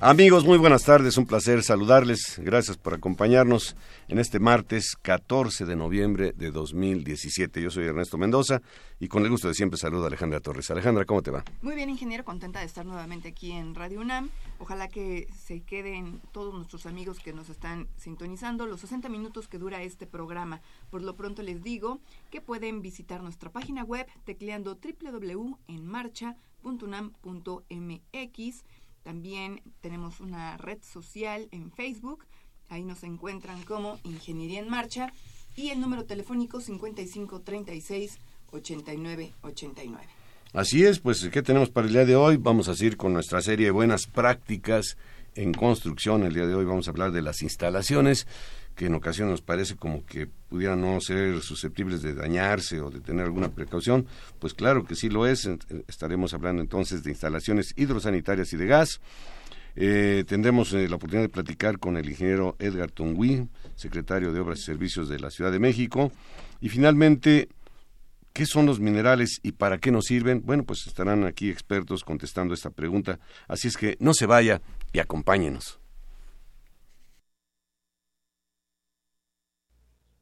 Amigos, muy buenas tardes, un placer saludarles. Gracias por acompañarnos en este martes 14 de noviembre de 2017. Yo soy Ernesto Mendoza y con el gusto de siempre saludo a Alejandra Torres. Alejandra, ¿cómo te va? Muy bien, ingeniero, contenta de estar nuevamente aquí en Radio UNAM. Ojalá que se queden todos nuestros amigos que nos están sintonizando los 60 minutos que dura este programa. Por lo pronto les digo que pueden visitar nuestra página web tecleando www.enmarcha.unam.mx también tenemos una red social en Facebook, ahí nos encuentran como Ingeniería en Marcha y el número telefónico 5536 8989. Así es, pues ¿qué tenemos para el día de hoy? Vamos a seguir con nuestra serie de buenas prácticas en construcción. El día de hoy vamos a hablar de las instalaciones que en ocasiones nos parece como que pudieran no ser susceptibles de dañarse o de tener alguna precaución, pues claro que sí lo es. Estaremos hablando entonces de instalaciones hidrosanitarias y de gas. Eh, tendremos eh, la oportunidad de platicar con el ingeniero Edgar Tongui, secretario de Obras y Servicios de la Ciudad de México. Y finalmente, ¿qué son los minerales y para qué nos sirven? Bueno, pues estarán aquí expertos contestando esta pregunta. Así es que no se vaya y acompáñenos.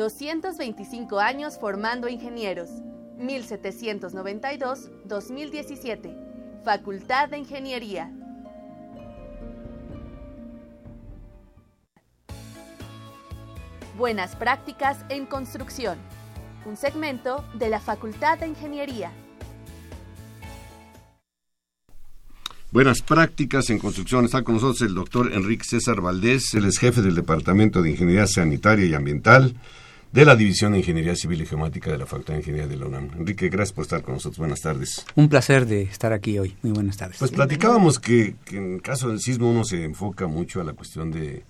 225 años formando ingenieros. 1792-2017. Facultad de Ingeniería. Buenas prácticas en construcción. Un segmento de la Facultad de Ingeniería. Buenas prácticas en construcción. Está con nosotros el doctor Enrique César Valdés, él es jefe del Departamento de Ingeniería Sanitaria y Ambiental de la División de Ingeniería Civil y Geomática de la Facultad de Ingeniería de la UNAM. Enrique, gracias por estar con nosotros. Buenas tardes. Un placer de estar aquí hoy. Muy buenas tardes. Pues platicábamos que, en caso del sismo uno se enfoca mucho a la cuestión de,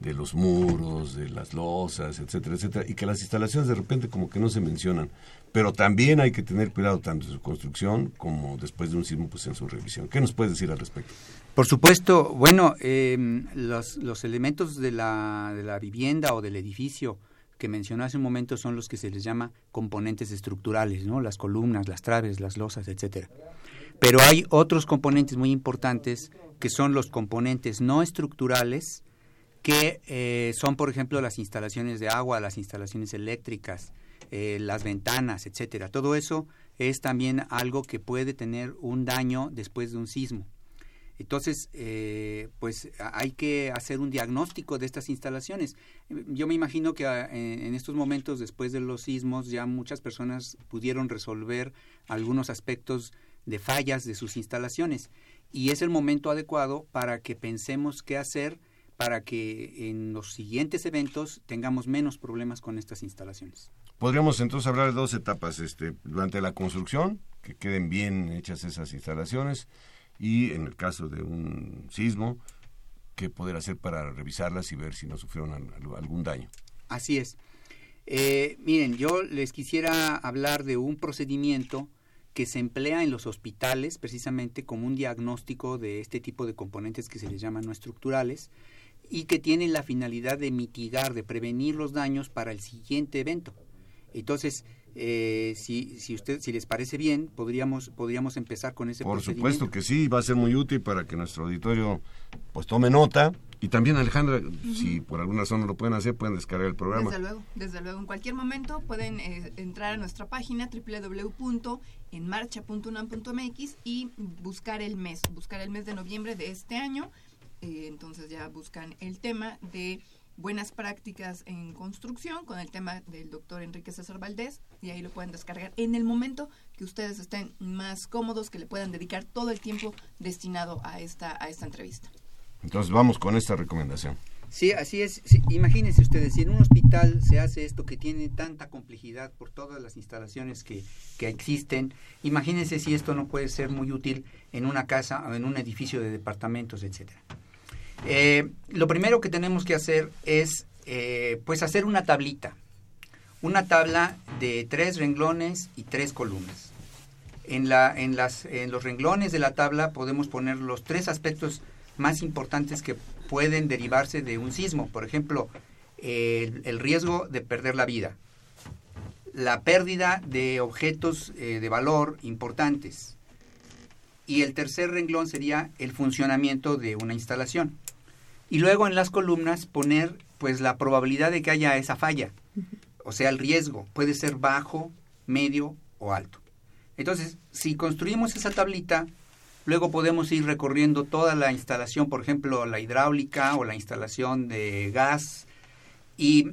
de los muros, de las losas, etcétera, etcétera, y que las instalaciones de repente como que no se mencionan. Pero también hay que tener cuidado tanto en su construcción como después de un sismo, pues en su revisión. ¿Qué nos puedes decir al respecto? Por supuesto, bueno, eh, los, los elementos de la, de la vivienda o del edificio que mencionó hace un momento son los que se les llama componentes estructurales, ¿no? Las columnas, las traves, las losas, etcétera. Pero hay otros componentes muy importantes que son los componentes no estructurales, que eh, son, por ejemplo, las instalaciones de agua, las instalaciones eléctricas, eh, las ventanas, etcétera. Todo eso es también algo que puede tener un daño después de un sismo. Entonces, eh, pues hay que hacer un diagnóstico de estas instalaciones. Yo me imagino que ah, en estos momentos, después de los sismos, ya muchas personas pudieron resolver algunos aspectos de fallas de sus instalaciones. Y es el momento adecuado para que pensemos qué hacer para que en los siguientes eventos tengamos menos problemas con estas instalaciones. Podríamos entonces hablar de dos etapas, este, durante la construcción, que queden bien hechas esas instalaciones, y en el caso de un sismo, qué poder hacer para revisarlas y ver si no sufrieron algún daño. Así es. Eh, miren, yo les quisiera hablar de un procedimiento que se emplea en los hospitales precisamente como un diagnóstico de este tipo de componentes que se les llaman no estructurales y que tienen la finalidad de mitigar, de prevenir los daños para el siguiente evento. Entonces, eh, si, si, usted, si les parece bien, podríamos, podríamos empezar con ese Por supuesto que sí, va a ser muy útil para que nuestro auditorio pues tome nota. Y también, Alejandra, si por alguna razón no lo pueden hacer, pueden descargar el programa. Desde luego, desde luego. En cualquier momento pueden eh, entrar a nuestra página www.enmarcha.unam.mx y buscar el mes, buscar el mes de noviembre de este año. Eh, entonces ya buscan el tema de buenas prácticas en construcción con el tema del doctor Enrique César Valdés y ahí lo pueden descargar en el momento que ustedes estén más cómodos, que le puedan dedicar todo el tiempo destinado a esta, a esta entrevista. Entonces vamos con esta recomendación. Sí, así es. imagínense ustedes, si en un hospital se hace esto que tiene tanta complejidad por todas las instalaciones que, que existen, imagínense si esto no puede ser muy útil en una casa o en un edificio de departamentos, etcétera. Eh, lo primero que tenemos que hacer es eh, pues hacer una tablita, una tabla de tres renglones y tres columnas. En, la, en, las, en los renglones de la tabla podemos poner los tres aspectos más importantes que pueden derivarse de un sismo. Por ejemplo, el, riesgo de perder la vida, la pérdida de objetos eh, de valor importantes. Y el tercer renglón sería el funcionamiento de una instalación y luego en las columnas poner pues la probabilidad de que haya esa falla, o sea, el riesgo puede ser bajo, medio o alto. Entonces, si construimos esa tablita, luego podemos ir recorriendo toda la instalación, por ejemplo, la hidráulica o la instalación de gas, y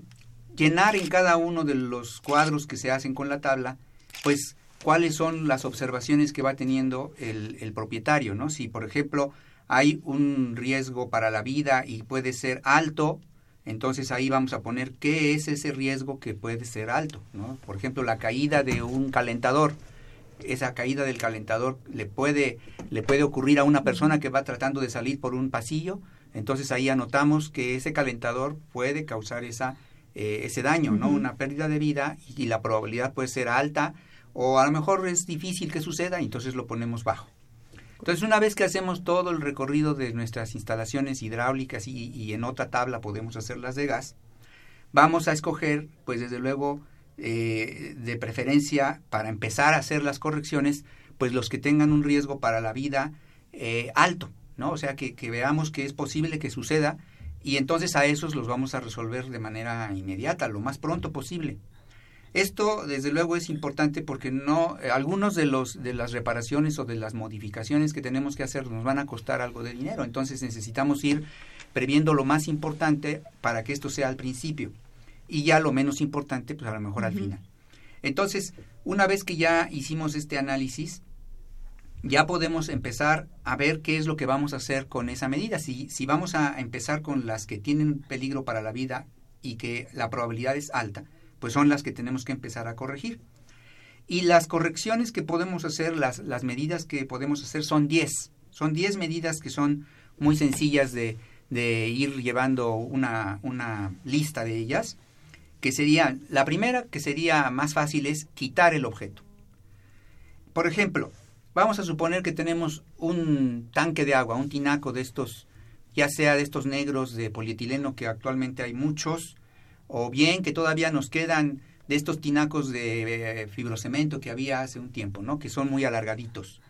llenar en cada uno de los cuadros que se hacen con la tabla, pues cuáles son las observaciones que va teniendo el, el propietario, ¿no? Si, por ejemplo, hay un riesgo para la vida y puede ser alto, entonces ahí vamos a poner qué es ese riesgo que puede ser alto. ¿no? Por ejemplo, la caída de un calentador. Esa caída del calentador le puede, le puede ocurrir a una persona que va tratando de salir por un pasillo. Entonces ahí anotamos que ese calentador puede causar esa, eh, ese daño, ¿no? Una pérdida de vida y la probabilidad puede ser alta o a lo mejor es difícil que suceda, entonces lo ponemos bajo. Entonces, una vez que hacemos todo el recorrido de nuestras instalaciones hidráulicas y, en otra tabla podemos hacer las de gas, vamos a escoger, pues desde luego, eh, de preferencia para empezar a hacer las correcciones, pues los que tengan un riesgo para la vida eh, alto, ¿no? O sea, que veamos que es posible que suceda y entonces a esos los vamos a resolver de manera inmediata, lo más pronto posible. Esto, desde luego, es importante porque no, eh, algunos de los de las reparaciones o de las modificaciones que tenemos que hacer nos van a costar algo de dinero. Entonces necesitamos ir previendo lo más importante para que esto sea al principio y ya lo menos importante, pues a lo mejor al final. Entonces, una vez que ya hicimos este análisis, ya podemos empezar a ver qué es lo que vamos a hacer con esa medida. Si, si vamos a empezar con las que tienen peligro para la vida y que la probabilidad es alta, pues son las que tenemos que empezar a corregir. Y las correcciones que podemos hacer, las, las medidas que podemos hacer son 10. Son 10 medidas que son muy sencillas de, de ir llevando una, una lista de ellas, que sería, la primera que sería más fácil es quitar el objeto. Por ejemplo, vamos a suponer que tenemos un tanque de agua, un tinaco de estos, ya sea de estos negros de polietileno, que actualmente hay muchos, o bien que todavía nos quedan de estos tinacos de eh, fibrocemento que había hace un tiempo, ¿no? que son muy alargaditos.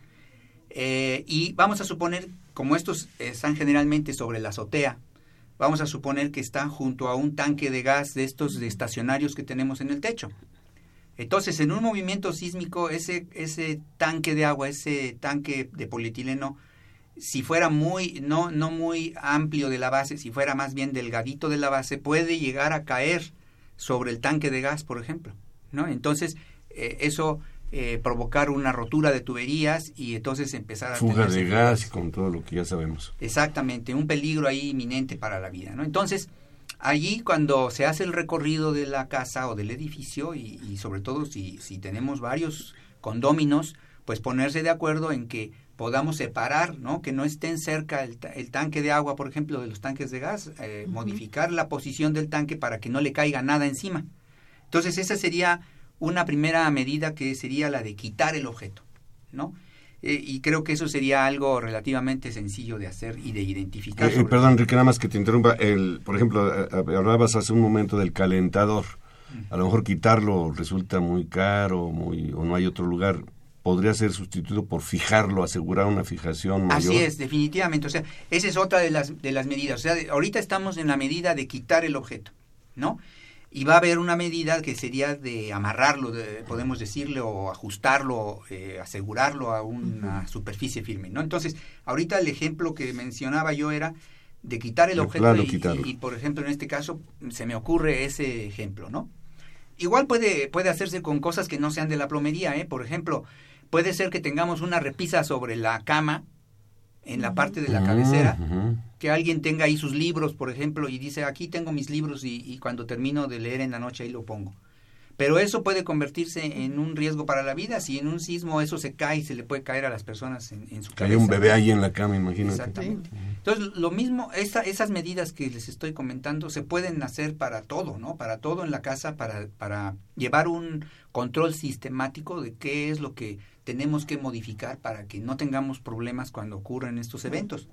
Eh, y vamos a suponer, como estos están generalmente sobre la azotea, vamos a suponer que están junto a un tanque de gas de estos estacionarios que tenemos en el techo. Entonces, en un movimiento sísmico, ese, ese tanque de agua, ese tanque de polietileno, si fuera muy, no, no muy amplio de la base, si fuera más bien delgadito de la base, puede llegar a caer sobre el tanque de gas, por ejemplo. ¿no? Entonces, eh, eso eh, provocar una rotura de tuberías y entonces empezar a... Fuga de gas y con todo lo que ya sabemos. Exactamente, un peligro ahí inminente para la vida. ¿no? Entonces, allí cuando se hace el recorrido de la casa o del edificio y, y sobre todo si, si tenemos varios condóminos, pues ponerse de acuerdo en que podamos separar, ¿no? que no estén cerca el, tanque de agua, por ejemplo, de los tanques de gas, eh, modificar la posición del tanque para que no le caiga nada encima. Entonces esa sería una primera medida que sería la de quitar el objeto. ¿no? Eh, y creo que eso sería algo relativamente sencillo de hacer y de identificar. Eh, perdón, Enrique, nada más que te interrumpa. El, por ejemplo, hablabas hace un momento del calentador. A lo mejor quitarlo resulta muy caro muy, o no hay otro lugar podría ser sustituido por fijarlo, asegurar una fijación mayor. Así es, definitivamente. O sea, esa es otra de las, de las medidas. O sea, ahorita estamos en la medida de quitar el objeto, ¿no? Y va a haber una medida que sería de amarrarlo, podemos decirle, o ajustarlo, eh, asegurarlo a una superficie firme, ¿no? Entonces, ahorita el ejemplo que mencionaba yo era de quitar el objeto y, y, por ejemplo, en este caso, se me ocurre ese ejemplo, ¿no? Igual puede, puede hacerse con cosas que no sean de la plomería, ¿eh? Por ejemplo, Puede ser que tengamos una repisa sobre la cama, en la parte de la cabecera, que alguien tenga ahí sus libros, por ejemplo, y dice, aquí tengo mis libros y, cuando termino de leer en la noche ahí lo pongo. Pero eso puede convertirse en un riesgo para la vida. Si en un sismo eso se cae, se le puede caer a las personas en, su cabeza. Hay un bebé ahí en la cama, imagínate. Exactamente. Entonces, lo mismo, esa, esas medidas que les estoy comentando se pueden hacer para todo, ¿no? Para todo en la casa, para, para llevar un control sistemático de qué es lo que tenemos que modificar para que no tengamos problemas cuando ocurren estos eventos.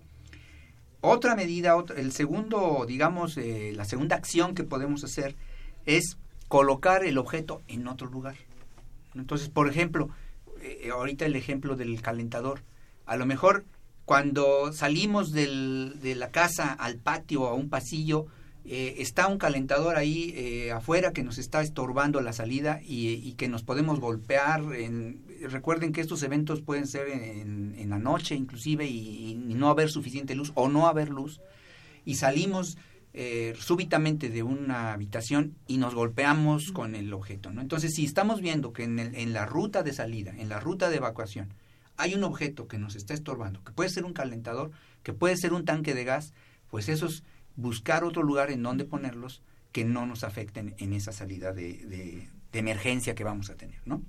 Otra medida, el segundo, digamos, eh, la segunda acción que podemos hacer es colocar el objeto en otro lugar. Entonces, por ejemplo, eh, ahorita el ejemplo del calentador. A lo mejor cuando salimos del, de la casa al patio o a un pasillo, eh, está un calentador ahí eh, afuera que nos está estorbando la salida y, que nos podemos golpear. En, recuerden que estos eventos pueden ser en, la noche inclusive y, no haber suficiente luz o no haber luz. Y salimos eh, súbitamente de una habitación y nos golpeamos con el objeto. ¿no? Entonces, si estamos viendo que en, en la ruta de salida, en la ruta de evacuación, hay un objeto que nos está estorbando, que puede ser un calentador, que puede ser un tanque de gas, pues esos buscar otro lugar en donde ponerlos que no nos afecten en esa salida de, emergencia que vamos a tener, ¿no?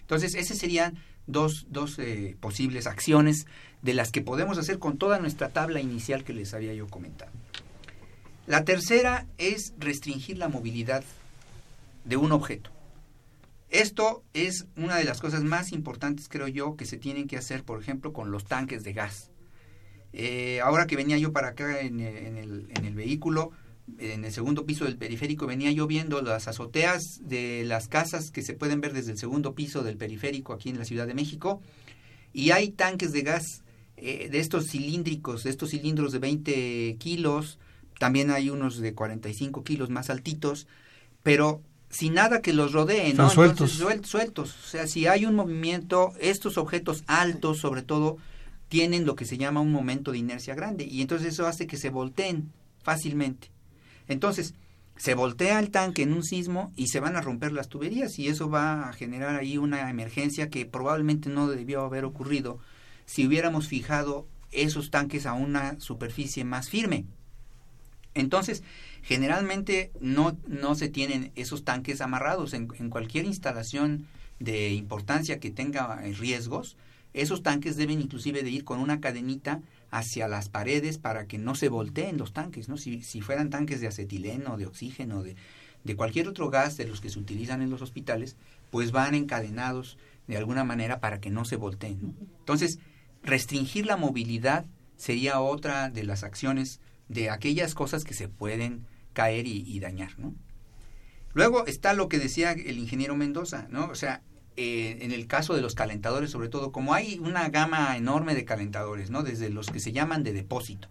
Entonces, esas serían dos, dos eh, posibles acciones de las que podemos hacer con toda nuestra tabla inicial que les había yo comentado. La tercera es restringir la movilidad de un objeto. Esto es una de las cosas más importantes, creo yo, que se tienen que hacer, por ejemplo, con los tanques de gas. Eh, ahora que venía yo para acá en, el, vehículo, en el segundo piso del periférico, venía yo viendo las azoteas de las casas que se pueden ver desde el segundo piso del periférico aquí en la Ciudad de México. Y hay tanques de gas eh, de estos cilíndricos, de estos cilindros de 20 kilos, también hay unos de 45 kilos más altitos, pero sin nada que los rodee, ¿no? sueltos. sueltos. O sea, si hay un movimiento, estos objetos altos, sobre todo, tienen lo que se llama un momento de inercia grande y entonces eso hace que se volteen fácilmente. Entonces, se voltea el tanque en un sismo y se van a romper las tuberías y eso va a generar ahí una emergencia que probablemente no debió haber ocurrido si hubiéramos fijado esos tanques a una superficie más firme. Entonces, generalmente no, no se tienen esos tanques amarrados en, en cualquier instalación de importancia que tenga riesgos, esos tanques deben inclusive de ir con una cadenita hacia las paredes para que no se volteen los tanques, ¿no? Si, si fueran tanques de acetileno, de oxígeno, de, de cualquier otro gas de los que se utilizan en los hospitales, pues van encadenados de alguna manera para que no se volteen. Entonces, restringir la movilidad sería otra de las acciones de aquellas cosas que se pueden caer y, dañar, ¿no? Luego está lo que decía el ingeniero Mendoza, ¿no? O sea, eh, en el caso de los calentadores sobre todo, como hay una gama enorme de calentadores, ¿no? Desde los que se llaman de depósito,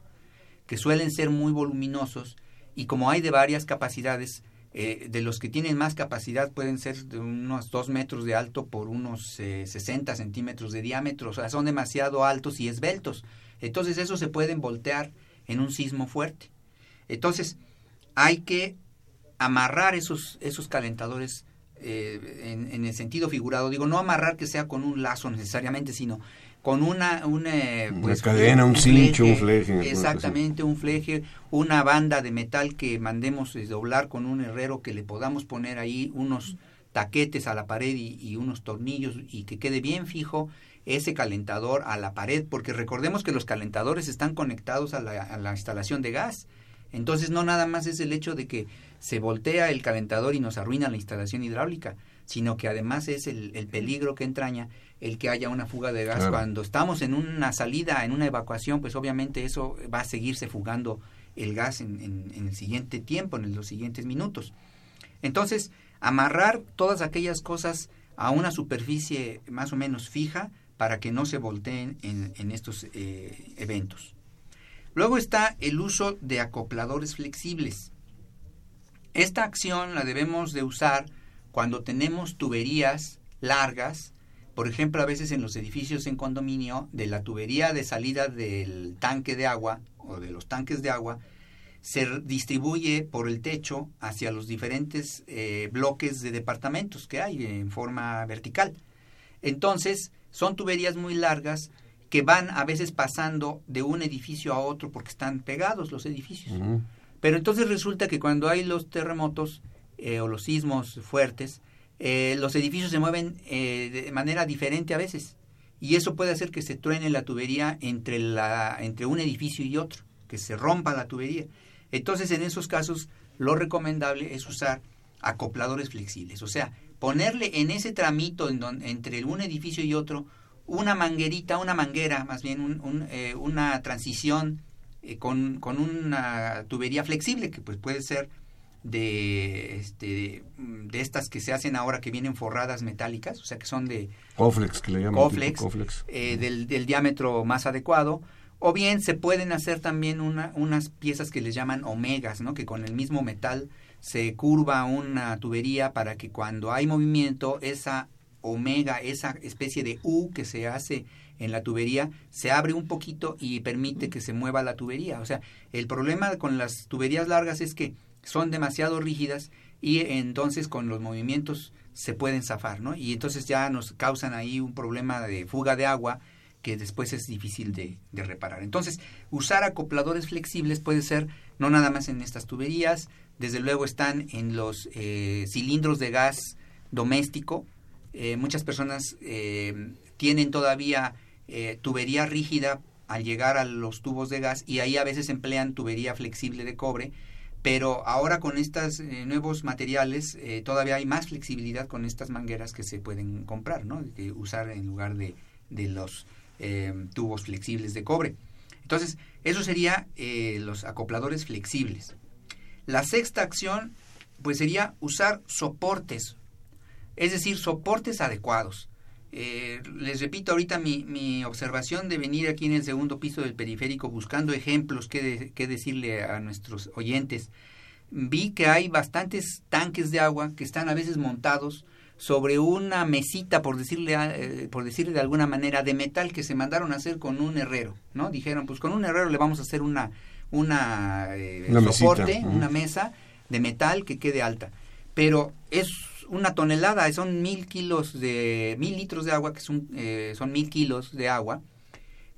que suelen ser muy voluminosos, y como hay de varias capacidades, eh, de los que tienen más capacidad pueden ser de unos 2 metros de alto por unos 60 eh, centímetros de diámetro, o sea, son demasiado altos y esbeltos. Entonces, eso se pueden voltear en un sismo fuerte. Entonces, hay que amarrar esos, esos calentadores eh, en, el sentido figurado. Digo, no amarrar que sea con un lazo necesariamente, sino con una, una, pues, cadena, un, cincho, un fleje. Exactamente, un fleje, una banda de metal que mandemos doblar con un herrero que le podamos poner ahí unos taquetes a la pared y, unos tornillos y que quede bien fijo ese calentador a la pared, porque recordemos que los calentadores están conectados a la, a la instalación de gas. Entonces no nada más es el hecho de que se voltea el calentador y nos arruina la instalación hidráulica, sino que además es el, peligro que entraña el que haya una fuga de gas. Cuando estamos en una salida, en una evacuación, pues obviamente eso va a seguirse fugando el gas en, el siguiente tiempo, en los siguientes minutos. Entonces, amarrar todas aquellas cosas a una superficie más o menos fija para que no se volteen en, estos eh, eventos. Luego está el uso de acopladores flexibles. Esta acción la debemos de usar cuando tenemos tuberías largas, por ejemplo, a veces en los edificios en condominio, de la tubería de salida del tanque de agua o de los tanques de agua, se distribuye por el techo hacia los diferentes eh, bloques de departamentos que hay en forma vertical. Entonces, son tuberías muy largas que van a veces pasando de un edificio a otro porque están pegados los edificios. Pero entonces resulta que cuando hay los terremotos eh, o los sismos fuertes, eh, los edificios se mueven de manera diferente a veces. Y eso puede hacer que se truene la tubería entre, la, entre un edificio y otro, que se rompa la tubería. Entonces, en esos casos, lo recomendable es usar acopladores flexibles, o sea, ponerle en ese tramito entre un edificio y otro una manguerita, una manguera, más bien eh, una transición eh, con, una tubería flexible, que pues puede ser de, este, de estas que se hacen ahora que vienen forradas metálicas, o sea que son de Coflex, que le llaman eh, del, del, diámetro más adecuado, o bien se pueden hacer también unas piezas que les llaman omegas, ¿no? que con el mismo metal se curva una tubería para que cuando hay movimiento, esa omega, esa especie de U que se hace en la tubería, se abre un poquito y permite que se mueva la tubería. O sea, el problema con las tuberías largas es que son demasiado rígidas y entonces con los movimientos se pueden zafar, ¿no? Y entonces ya nos causan ahí un problema de fuga de agua que después es difícil de, reparar. Entonces, usar acopladores flexibles puede ser no nada más en estas tuberías, desde luego están en los eh, cilindros de gas doméstico. Eh, muchas personas eh, tienen todavía tubería rígida al llegar a los tubos de gas y ahí a veces emplean tubería flexible de cobre, pero ahora con estos nuevos materiales todavía hay más flexibilidad con estas mangueras que se pueden comprar, ¿no? Usar en lugar de, de los tubos flexibles de cobre. Entonces, eso sería los acopladores flexibles. La sexta acción, pues sería usar soportes, es decir, soportes adecuados. Eh, les repito ahorita mi, observación de venir aquí en el segundo piso del periférico buscando ejemplos que decirle a nuestros oyentes. Vi que hay bastantes tanques de agua que están a veces montados sobre una mesita, por decirle, eh, por decirle de alguna manera, de metal que se mandaron a hacer con un herrero, ¿no? Dijeron, pues con un herrero le vamos a hacer una, una, eh, soporte, una mesa de metal que quede alta. Pero es una tonelada, son mil kilos de, mil litros de agua, que son, eh, son mil kilos de agua,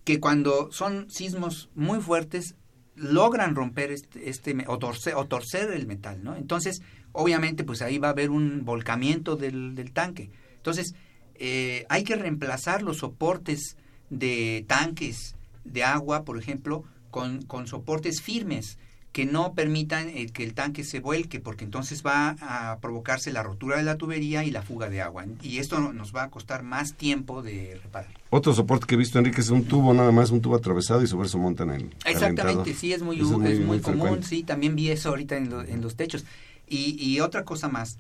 que cuando son sismos muy fuertes logran romper este, este o, torcer, o torcer el metal, ¿no? Entonces, obviamente pues ahí va a haber un volcamiento del, tanque. Entonces, eh, hay que reemplazar los soportes de tanques de agua, por ejemplo, con, con soportes firmes que no permitan eh, que el tanque se vuelque, porque entonces va a provocarse la rotura de la tubería y la fuga de agua. Y esto nos va a costar más tiempo de reparar. Otro soporte que he visto, Enrique, es un tubo, nada más, un tubo atravesado y sobre eso montan el. Exactamente, sí, es muy, es muy, común, sí, también vi eso ahorita en, en los techos. Y, otra cosa más,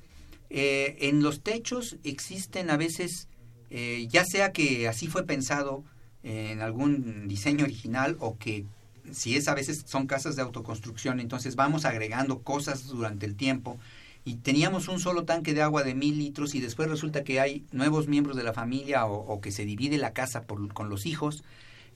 eh, en los techos existen a veces, eh, ya sea que así fue pensado en algún diseño original o que si es a veces son casas de autoconstrucción, entonces vamos agregando cosas durante el tiempo y teníamos un solo tanque de agua de mil litros y después resulta que hay nuevos miembros de la familia o, que se divide la casa por, con los hijos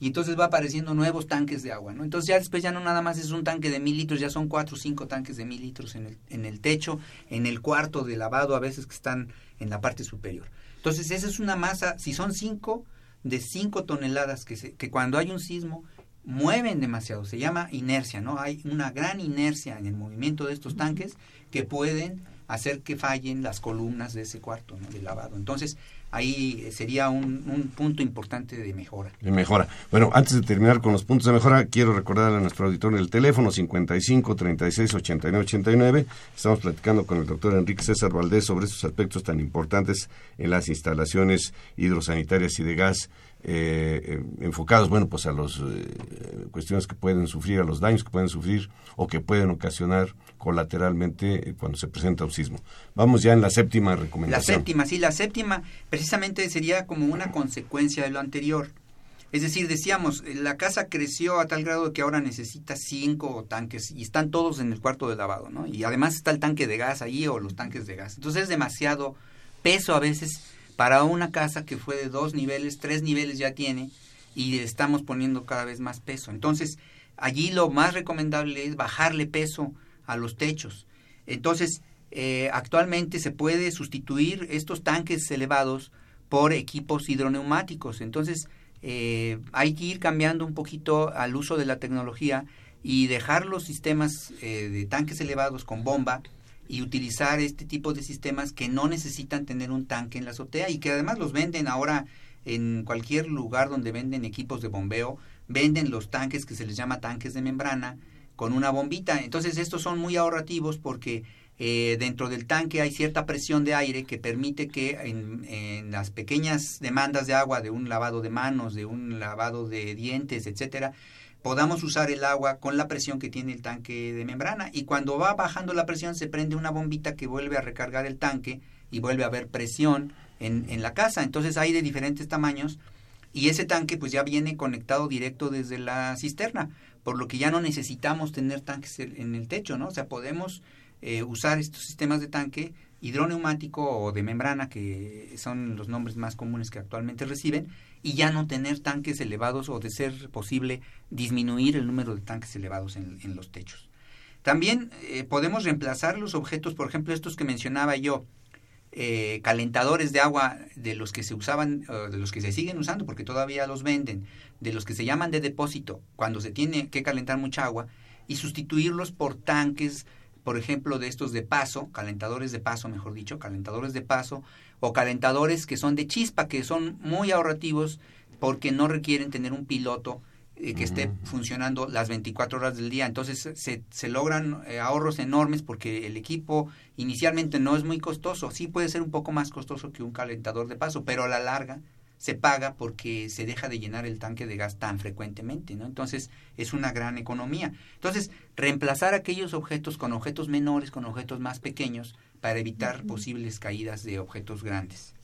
y entonces va apareciendo nuevos tanques de agua, ¿no? Entonces ya después ya no nada más es un tanque de mil litros, ya son cuatro o cinco tanques de mil litros en el, en el techo, en el cuarto de lavado, a veces que están en la parte superior. Entonces esa es una masa, si son cinco, de cinco toneladas que, se, que cuando hay un sismo mueven demasiado, se llama inercia, ¿no? Hay una gran inercia en el movimiento de estos tanques que pueden hacer que fallen las columnas de ese cuarto ¿no? de lavado. Entonces, ahí sería un, punto importante de mejora. De mejora. Bueno, antes de terminar con los puntos de mejora, quiero recordar a nuestro auditor el teléfono 55 36 89 89. Estamos platicando con el doctor Enrique César Valdés sobre estos aspectos tan importantes en las instalaciones hidrosanitarias y de gas eh, eh, enfocados, bueno, pues a las eh, cuestiones que pueden sufrir, a los daños que pueden sufrir o que pueden ocasionar colateralmente cuando se presenta un sismo. Vamos ya en la séptima recomendación. La séptima, sí, la séptima precisamente sería como una consecuencia de lo anterior. Es decir, decíamos, la casa creció a tal grado que ahora necesita cinco tanques y están todos en el cuarto de lavado, ¿no? Y además está el tanque de gas ahí o los tanques de gas. Entonces es demasiado peso a veces para una casa que fue de dos niveles, tres niveles ya tiene y estamos poniendo cada vez más peso. Entonces, allí lo más recomendable es bajarle peso a los techos. Entonces, eh, actualmente se puede sustituir estos tanques elevados por equipos hidroneumáticos. Entonces, eh, hay que ir cambiando un poquito al uso de la tecnología y dejar los sistemas eh, de tanques elevados con bomba y utilizar este tipo de sistemas que no necesitan tener un tanque en la azotea y que además los venden ahora en cualquier lugar donde venden equipos de bombeo, venden los tanques que se les llama tanques de membrana con una bombita. Entonces estos son muy ahorrativos porque eh, dentro del tanque hay cierta presión de aire que permite que en, en, las pequeñas demandas de agua de un lavado de manos, de un lavado de dientes, etcétera, podamos usar el agua con la presión que tiene el tanque de membrana y cuando va bajando la presión se prende una bombita que vuelve a recargar el tanque y vuelve a haber presión en, en la casa. Entonces hay de diferentes tamaños y ese tanque pues ya viene conectado directo desde la cisterna, por lo que ya no necesitamos tener tanques en el techo, ¿no? O sea, podemos eh, usar estos sistemas de tanque hidroneumático o de membrana, que son los nombres más comunes que actualmente reciben, y ya no tener tanques elevados o de ser posible disminuir el número de tanques elevados en, los techos. También eh, podemos reemplazar los objetos, por ejemplo, estos que mencionaba yo, eh, calentadores de agua de los que se usaban, de los que se siguen usando, porque todavía los venden, de los que se llaman de depósito, cuando se tiene que calentar mucha agua, y sustituirlos por tanques por ejemplo, de estos de paso, calentadores de paso, mejor dicho, calentadores de paso, o calentadores que son de chispa, que son muy ahorrativos porque no requieren tener un piloto eh, que esté funcionando las 24 horas del día. Entonces se, se logran eh, ahorros enormes porque el equipo inicialmente no es muy costoso. Sí puede ser un poco más costoso que un calentador de paso, pero a la larga se paga porque se deja de llenar el tanque de gas tan frecuentemente, ¿no? Entonces es una gran economía. Entonces, reemplazar aquellos objetos con objetos menores, con objetos más pequeños, para evitar posibles caídas de objetos grandes.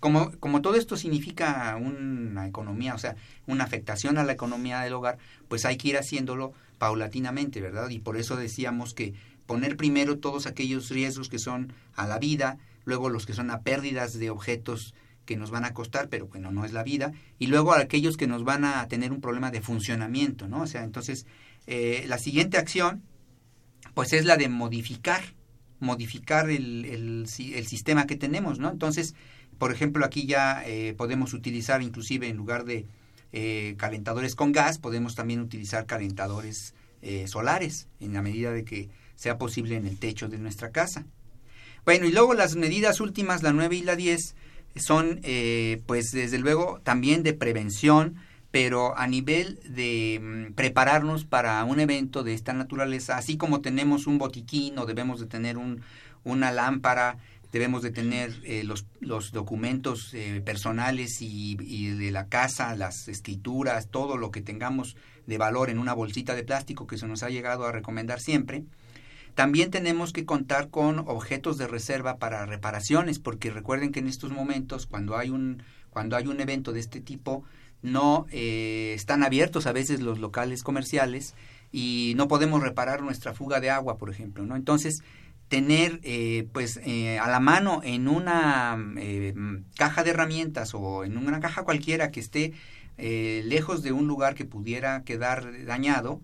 Como, como todo esto significa una economía, o sea, una afectación a la economía del hogar, pues hay que ir haciéndolo paulatinamente, ¿verdad? Y por eso decíamos que poner primero todos aquellos riesgos que son a la vida, luego los que son a pérdidas de objetos que nos van a costar, pero bueno, no es la vida, y luego aquellos que nos van a tener un problema de funcionamiento, ¿no? O sea, entonces, eh, la siguiente acción, pues es la de modificar, modificar el, el, sistema que tenemos, ¿no? Entonces, por ejemplo, aquí ya eh, podemos utilizar, inclusive en lugar de eh, calentadores con gas, podemos también utilizar calentadores solares, en la medida de que sea posible en el techo de nuestra casa. Bueno, y luego las medidas últimas, la 9 y la 10, son, eh, pues desde luego, también de prevención, pero a nivel de mm, prepararnos para un evento de esta naturaleza, así como tenemos un botiquín o debemos de tener un, una lámpara, debemos de tener eh, los, los, documentos eh, personales y, y, de la casa, las escrituras, todo lo que tengamos de valor en una bolsita de plástico que se nos ha llegado a recomendar siempre. También tenemos que contar con objetos de reserva para reparaciones, porque recuerden que en estos momentos, cuando hay un, cuando hay un evento de este tipo, no eh, están abiertos a veces los locales comerciales y no podemos reparar nuestra fuga de agua, por ejemplo, ¿no? Entonces, tener eh, pues eh, a la mano en una caja de herramientas o en una caja cualquiera que esté lejos de un lugar que pudiera quedar dañado,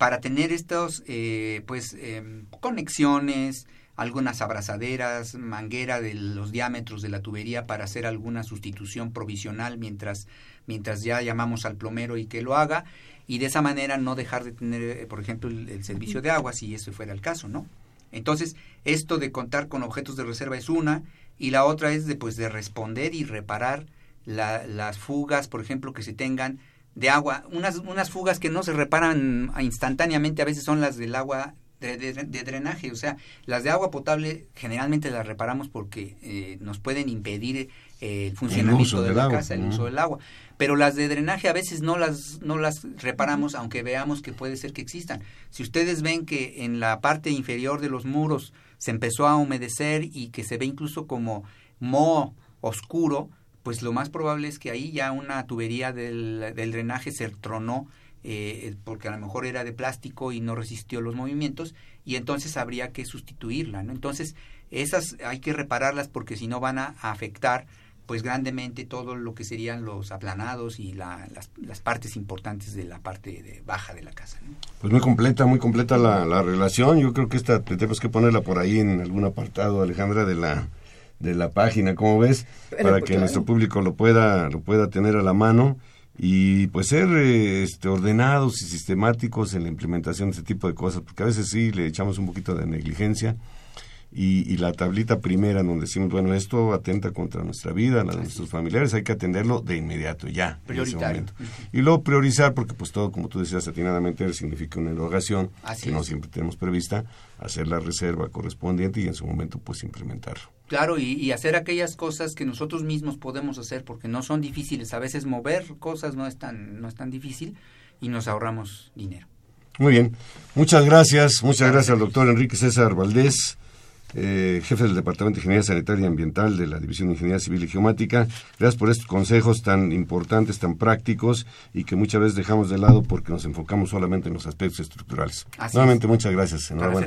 para tener estos, eh, pues, em, conexiones, algunas abrazaderas, manguera de los diámetros de la tubería para hacer alguna sustitución provisional mientras, mientras ya llamamos al plomero y que lo haga, y de esa manera no dejar de tener, eh, por ejemplo, el, servicio de agua, si eso fuera el caso, ¿no? Entonces, esto de contar con objetos de reserva es una, y la otra es de, pues, de responder y reparar las fugas, por ejemplo, que se tengan de agua. Unas, unas fugas que no se reparan instantáneamente, a veces son las del agua de, drenaje, o sea, las de agua potable generalmente las reparamos porque eh, nos pueden impedir eh, el funcionamiento de la casa, el uso del agua. Pero las de drenaje a veces no las, no las reparamos, aunque veamos que puede ser que existan. Si ustedes ven que en la parte inferior de los muros se empezó a humedecer y que se ve incluso como moho oscuro, pues lo más probable es que ahí ya una tubería del, del drenaje se tronó eh, porque a lo mejor era de plástico y no resistió los movimientos y entonces habría que sustituirla. ¿no? Entonces esas hay que repararlas porque si no van a afectar pues grandemente todo lo que serían los aplanados y las, las, partes importantes de la parte de baja de la casa. Pues muy completa, muy completa la, la, relación. Yo creo que esta tenemos que ponerla por ahí en algún apartado, Alejandra, de la de la página, como ves, para pues que nuestro público lo pueda lo pueda tener a la mano y pues ser este, ordenados y sistemáticos en la implementación de este tipo de cosas, porque a veces sí le echamos un poquito de negligencia y, la tablita primera donde decimos, bueno, esto atenta contra nuestra vida, la de nuestros familiares, hay que atenderlo de inmediato, ya, Prioritario. Y luego priorizar, porque pues todo, como tú decías atinadamente, significa una erogación, que no siempre tenemos prevista, hacer la reserva correspondiente y en su momento pues implementarlo. Claro, y, hacer aquellas cosas que nosotros mismos podemos hacer, porque no son difíciles, a veces mover cosas no es tan, no es tan difícil y nos ahorramos dinero. Muy bien, muchas gracias, muchas gracias al doctor Enrique César Valdés eh, jefe del Departamento de Ingeniería Sanitaria y Ambiental de la División de Ingeniería Civil y Geomática. Gracias por estos consejos tan importantes, tan prácticos y que muchas veces dejamos de lado porque nos enfocamos solamente en los aspectos estructurales. Nuevamente, muchas gracias. Para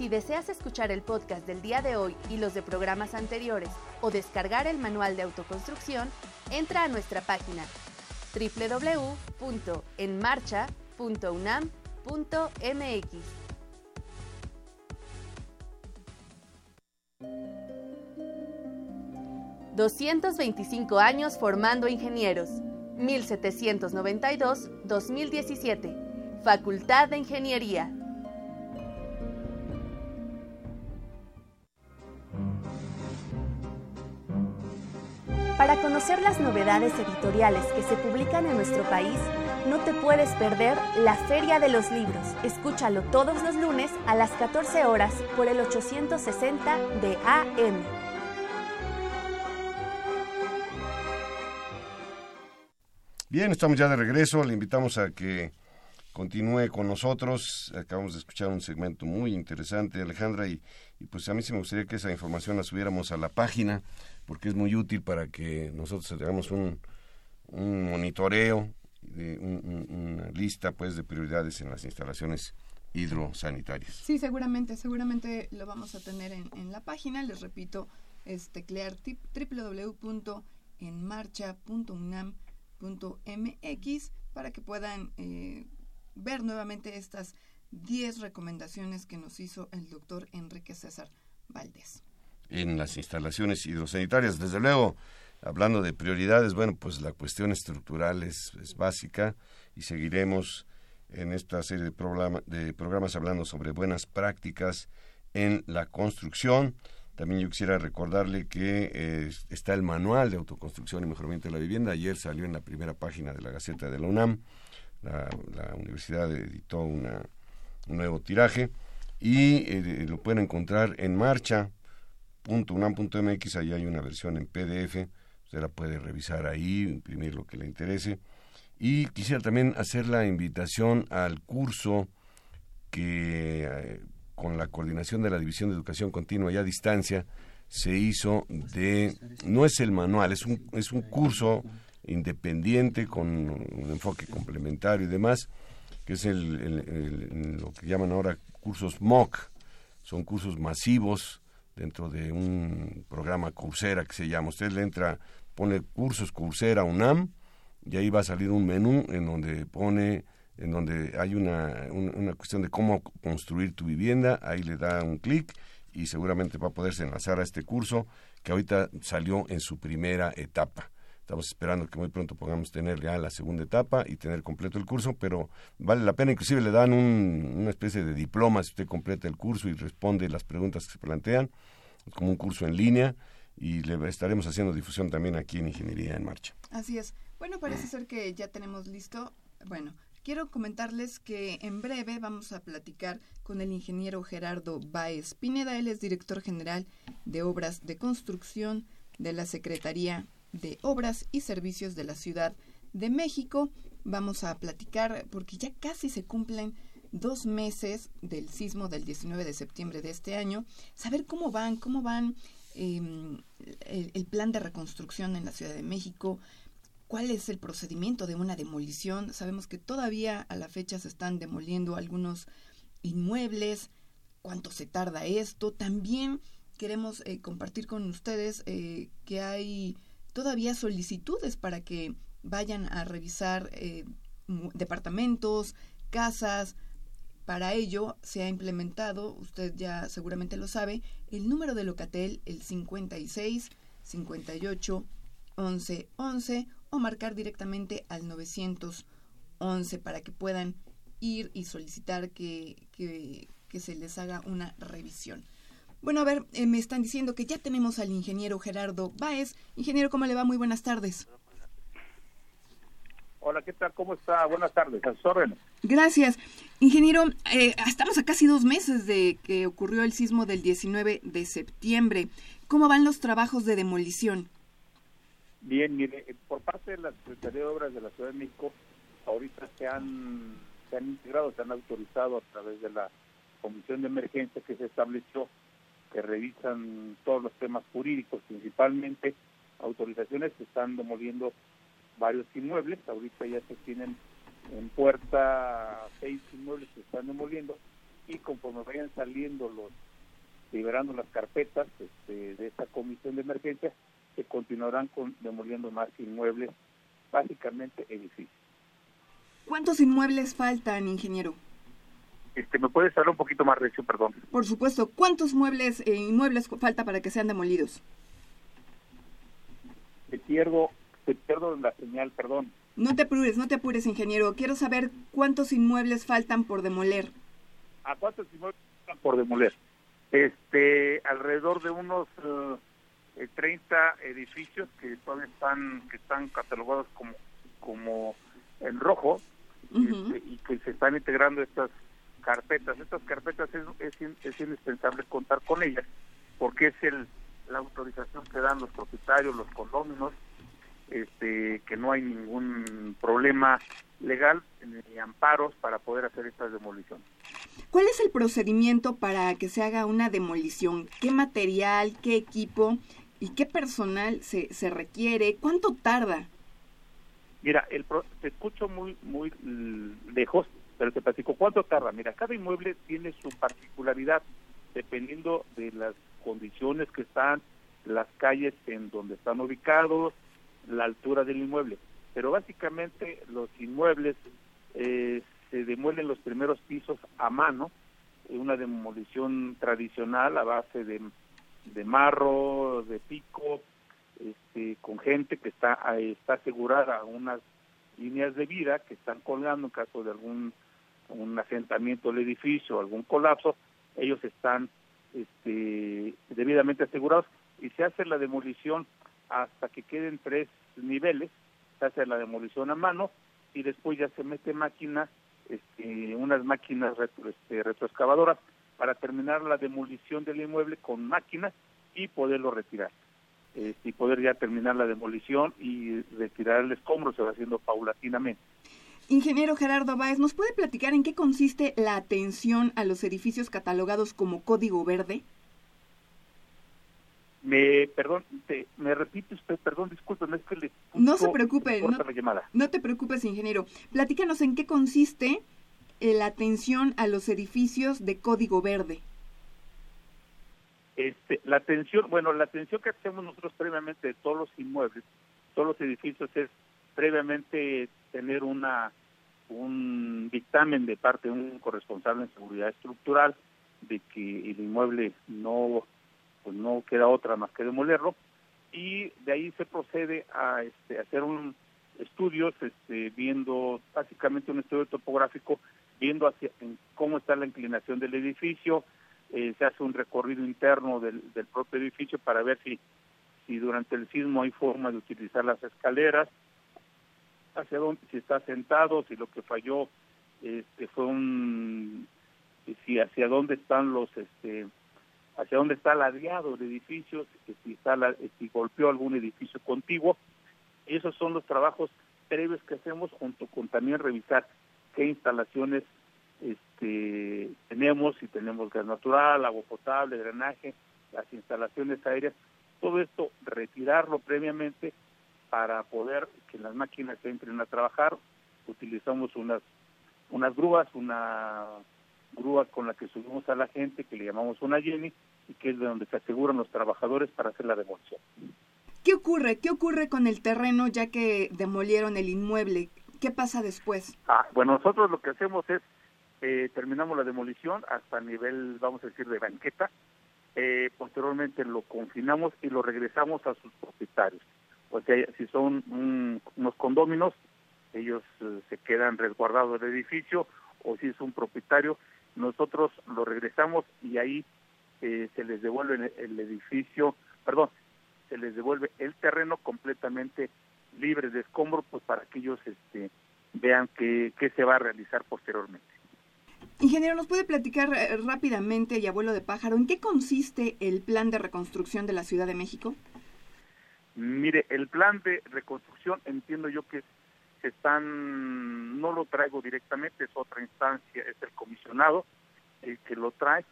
si deseas escuchar el podcast del día de hoy y los de programas anteriores o descargar el manual de autoconstrucción, entra a nuestra página www.enmarcha.unam.mx. ...225 años formando ingenieros... ...1792-2017... ...Facultad de Ingeniería... Para conocer las novedades editoriales que se publican en nuestro país, no te puedes perder la Feria de los Libros. Escúchalo todos los lunes a las 14 horas por el 860 de AM. Bien, estamos ya de regreso. Le invitamos a que continúe con nosotros. Acabamos de escuchar un segmento muy interesante, Alejandra, y, pues a mí sí me gustaría que esa información la subiéramos a la página porque es muy útil para que nosotros hagamos un, un monitoreo, de una lista pues de prioridades en las instalaciones hidrosanitarias. Sí, seguramente, seguramente lo vamos a tener en, en la página. Les repito, es teclear www.enmarcha.unam.mx para que puedan eh, ver nuevamente estas 10 recomendaciones que nos hizo el doctor Enrique César Valdés en las instalaciones hidrosanitarias. Desde luego, hablando de prioridades, bueno, pues la cuestión estructural es, básica y seguiremos en esta serie de, de programas hablando sobre buenas prácticas en la construcción. También yo quisiera recordarle que eh, está el manual de autoconstrucción y mejoramiento de la vivienda. Ayer salió en la primera página de la Gaceta de la UNAM. La, universidad editó una, un nuevo tiraje y eh, lo pueden encontrar en marcha .unam.mx, ahí hay una versión en PDF Usted la puede revisar ahí, imprimir lo que le interese. Y quisiera también hacer la invitación al curso que eh, con la coordinación de la División de Educación Continua y a Distancia se hizo de, no es el manual, es un, es un curso independiente con un enfoque complementario y demás, que es el, lo que llaman ahora cursos MOOC, son cursos masivos dentro de un programa Coursera que se llama, usted le entra, pone cursos Coursera UNAM y ahí va a salir un menú en donde pone en donde hay una, una, cuestión de cómo construir tu vivienda, ahí le da un clic y seguramente va a poderse enlazar a este curso que ahorita salió en su primera etapa. Estamos esperando que muy pronto podamos tener ya la segunda etapa y tener completo el curso, pero vale la pena, inclusive le dan una especie de diploma si usted completa el curso y responde las preguntas que se plantean, como un curso en línea, y le estaremos haciendo difusión también aquí en Ingeniería en Marcha. Así es. Bueno, parece ser que ya tenemos listo. Bueno, quiero comentarles que en breve vamos a platicar con el ingeniero Gerardo Baez Pineda. Él es director general de Obras de Construcción de la Secretaría de Obras y Servicios de la Ciudad de México. Vamos a platicar porque ya casi se cumplen dos meses del sismo del 19 de septiembre de este año. Saber cómo van, cómo van em, el plan de reconstrucción en la Ciudad de México, cuál es el procedimiento de una demolición. Sabemos que todavía a la fecha se están demoliendo algunos inmuebles, cuánto se tarda esto. También queremos eh, compartir con ustedes eh, que hay todavía solicitudes para que vayan a revisar eh, departamentos, casas. Para ello se ha implementado, usted ya seguramente lo sabe, el número de Locatel, el 56 58 11 11 o marcar directamente al 911 para que puedan ir y solicitar que, que, se les haga una revisión. Bueno, a ver, eh, me están diciendo que ya tenemos al ingeniero Gerardo Báez. Ingeniero, ¿cómo le va? Muy buenas tardes. Hola, ¿qué tal? ¿Cómo está? Buenas tardes, a Gracias. Ingeniero, eh, estamos a casi dos meses de que ocurrió el sismo del 19 de septiembre. ¿Cómo van los trabajos de demolición? Bien, mire, eh, por parte de la Secretaría de Obras de la Ciudad de México, ahorita se han, se han integrado, se han autorizado a través de la Comisión de Emergencia que se estableció, que revisan todos los temas jurídicos, principalmente autorizaciones, se están demoliendo varios inmuebles, ahorita ya se tienen en puerta seis inmuebles que se están demoliendo y conforme vayan saliendo los liberando las carpetas este, de esta comisión de emergencia se continuarán con, demoliendo más inmuebles, básicamente edificios. ¿Cuántos inmuebles faltan, ingeniero? Este, ¿Me puedes hablar un poquito más recio, perdón? Por supuesto. ¿Cuántos muebles e inmuebles falta para que sean demolidos? Te pierdo, te pierdo la señal, perdón. No te apures, no te apures, ingeniero. Quiero saber cuántos inmuebles faltan por demoler. ¿A cuántos inmuebles faltan por demoler? Este, alrededor de unos... Eh, 30 eh, edificios que todavía están que están catalogados como como en rojo este, y que se están integrando estas carpetas. Estas carpetas es, es, indispensable contar con ellas porque es el la autorización que dan los propietarios, los condóminos, este, que no hay ningún problema legal ni amparos para poder hacer estas demoliciones. ¿Cuál es el procedimiento para que se haga una demolición? ¿Qué material, qué equipo ¿Y qué personal se, se requiere? ¿Cuánto tarda? Mira, el te escucho muy muy lejos, pero te platico cuánto tarda. Mira, cada inmueble tiene su particularidad dependiendo de las condiciones que están, las calles en donde están ubicados, la altura del inmueble. Pero básicamente los inmuebles eh, se demuelen los primeros pisos a mano, una demolición tradicional a base de de marro, de pico, este, con gente que está, está asegurada a unas líneas de vida que están colgando en caso de algún un asentamiento del edificio algún colapso, ellos están este, debidamente asegurados y se hace la demolición hasta que queden tres niveles, se hace la demolición a mano y después ya se mete máquina, este, unas máquinas retro, este, retroexcavadoras para terminar la demolición del inmueble con máquinas y poderlo retirar. eh, y poder ya terminar la demolición y retirar el escombro, se va haciendo paulatinamente. Ingeniero Gerardo Báez, ¿nos puede platicar en qué consiste la atención a los edificios catalogados como código verde? Me, perdón, me repite usted, perdón, disculpe, no es que le... No se preocupe, no, no, te preocupes, ingeniero. Platícanos en qué consiste la atención a los edificios de código verde. Este, la atención, bueno, la atención que hacemos nosotros previamente de todos los inmuebles, todos los edificios es previamente tener una un dictamen de parte de un corresponsable en seguridad estructural de que el inmueble no pues no queda otra más que demolerlo. Y de ahí se procede a este, hacer un estudios este, viendo básicamente un estudio topográfico viendo hacia cómo está la inclinación del edificio eh, se hace un recorrido interno del, propio edificio para ver si, si durante el sismo hay forma de utilizar las escaleras, hacia dónde, si está sentado, si lo que falló este, fue un, si hacia dónde están los, este, hacia dónde está ladeado el edificio, si, está si golpeó algún edificio contiguo. Esos son los trabajos previos que hacemos junto con también revisar qué instalaciones este, tenemos, si tenemos gas natural, agua potable, drenaje, las instalaciones aéreas, todo esto retirarlo previamente para poder que las máquinas entren a trabajar. Utilizamos unas, unas grúas, una grúa con la que subimos a la gente, que le llamamos una Jenny, y que es de donde se aseguran los trabajadores para hacer la demolición. ¿Qué ocurre? ¿Qué ocurre con el terreno ya que demolieron el inmueble? ¿Qué pasa después? Ah, bueno, nosotros lo que hacemos es eh, terminamos la demolición hasta nivel, vamos a decir, de banqueta. Eh, posteriormente lo confinamos y lo regresamos a sus propietarios. Sea, si son unos condóminos, ellos eh, se quedan resguardados del edificio, o si es un propietario, nosotros lo regresamos y ahí se les devuelve el, edificio, perdón, se les devuelve el terreno completamente libre de escombro, pues para que ellos este, vean qué se va a realizar posteriormente. Ingeniero, ¿nos puede platicar eh, rápidamente, y abuelo de pájaro, en qué consiste el plan de reconstrucción de la Ciudad de México? Mire, el plan de reconstrucción entiendo yo que están, no lo traigo directamente, es otra instancia, es el comisionado el que lo trae.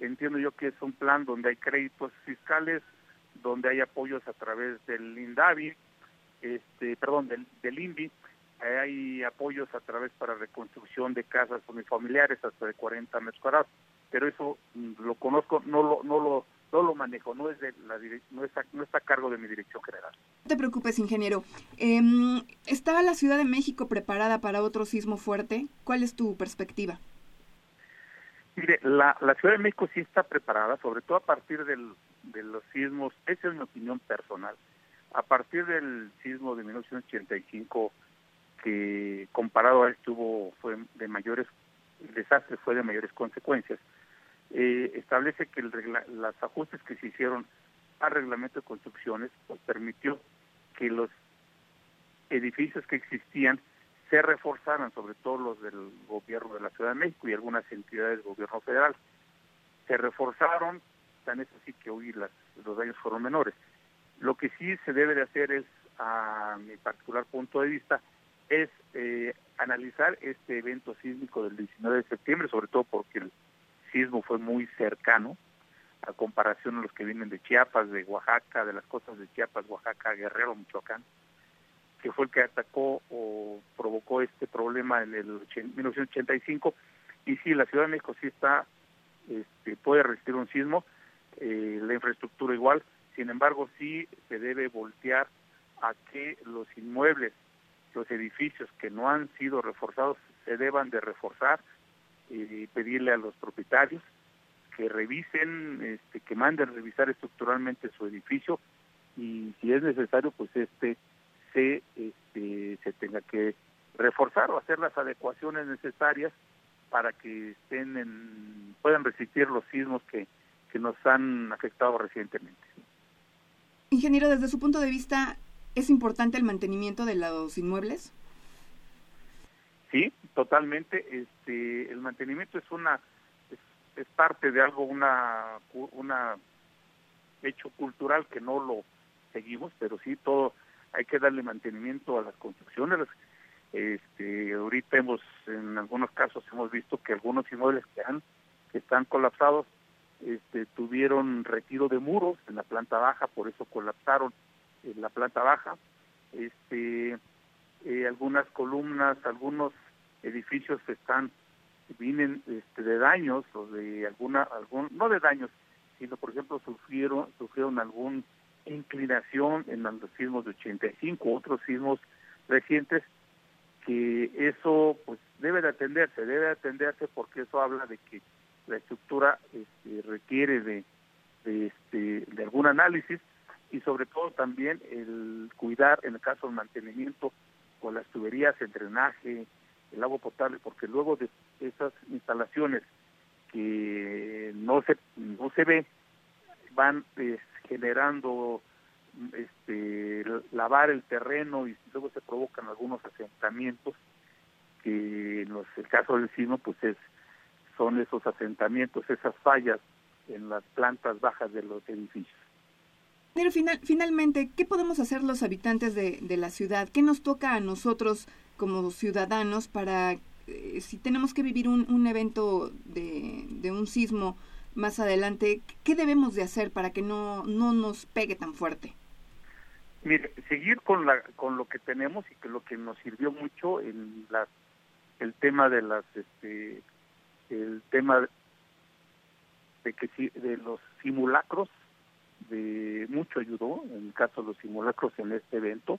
Entiendo yo que es un plan donde hay créditos fiscales, donde hay apoyos a través del INDAVI, este, perdón, del, del INVI, hay apoyos a través para reconstrucción de casas unifamiliares hasta de 40 metros cuadrados, pero eso lo conozco, no lo, no lo, no lo manejo, no es de la no está, no está a cargo de mi dirección general. No te preocupes, ingeniero. Eh, ¿Está la Ciudad de México preparada para otro sismo fuerte? ¿Cuál es tu perspectiva? Mire, la, la Ciudad de México sí está preparada, sobre todo a partir del, de los sismos, esa es mi opinión personal, a partir del sismo de 1985 que comparado a esto hubo, fue de mayores, el desastre fue de mayores consecuencias, eh, establece que el los ajustes que se hicieron al reglamento de construcciones pues, permitió que los edificios que existían se reforzaran, sobre todo los del gobierno de la Ciudad de México y algunas entidades del gobierno federal. Se reforzaron, tan es así que hoy las, los daños fueron menores. Lo que sí se debe de hacer es, a mi particular punto de vista, es eh, analizar este evento sísmico del 19 de septiembre, sobre todo porque el sismo fue muy cercano a comparación a los que vienen de Chiapas, de Oaxaca, de las costas de Chiapas, Oaxaca, Guerrero, Michoacán, que fue el que atacó o provocó este problema en el 1985. Y sí, la Ciudad de México sí está, este, puede resistir un sismo, eh, la infraestructura igual, sin embargo sí se debe voltear a que los inmuebles los edificios que no han sido reforzados se deban de reforzar y pedirle a los propietarios que revisen, este, que manden revisar estructuralmente su edificio y si es necesario pues este se este, se tenga que reforzar o hacer las adecuaciones necesarias para que estén en, puedan resistir los sismos que, que nos han afectado recientemente. Ingeniero, desde su punto de vista, ¿Es importante el mantenimiento de los inmuebles? Sí, totalmente. Este, el mantenimiento es una es, parte de algo una una hecho cultural que no lo seguimos, pero sí todo hay que darle mantenimiento a las construcciones. Este, ahorita hemos, en algunos casos hemos visto que algunos inmuebles que han que están colapsados este, tuvieron retiro de muros en la planta baja, por eso colapsaron en la planta baja. Este, eh, algunas columnas, algunos edificios están vienen este, de daños o de alguna algún no de daños sino por ejemplo sufrieron sufrieron algún inclinación en los sismos de 85 otros sismos recientes que eso pues debe de atenderse debe de atenderse porque eso habla de que la estructura este, requiere de de, este, de algún análisis y sobre todo también el cuidar en el caso del mantenimiento con las tuberías el drenaje el agua potable porque luego de esas instalaciones que no se no se ve van pues, generando este lavar el terreno y luego se provocan algunos asentamientos que en el caso del sismo pues es son esos asentamientos esas fallas en las plantas bajas de los edificios pero final, finalmente, ¿qué podemos hacer los habitantes de la ciudad? ¿Qué nos toca a nosotros como ciudadanos para, eh, si tenemos que vivir un, un evento de, de, un sismo más adelante, ¿qué debemos de hacer para que no, no nos pegue tan fuerte? Mire, seguir con, la, con lo que tenemos y que lo que nos sirvió mucho en las, el tema de las, este, el tema de que de los simulacros de mucho ayudó en el caso de los simulacros en este evento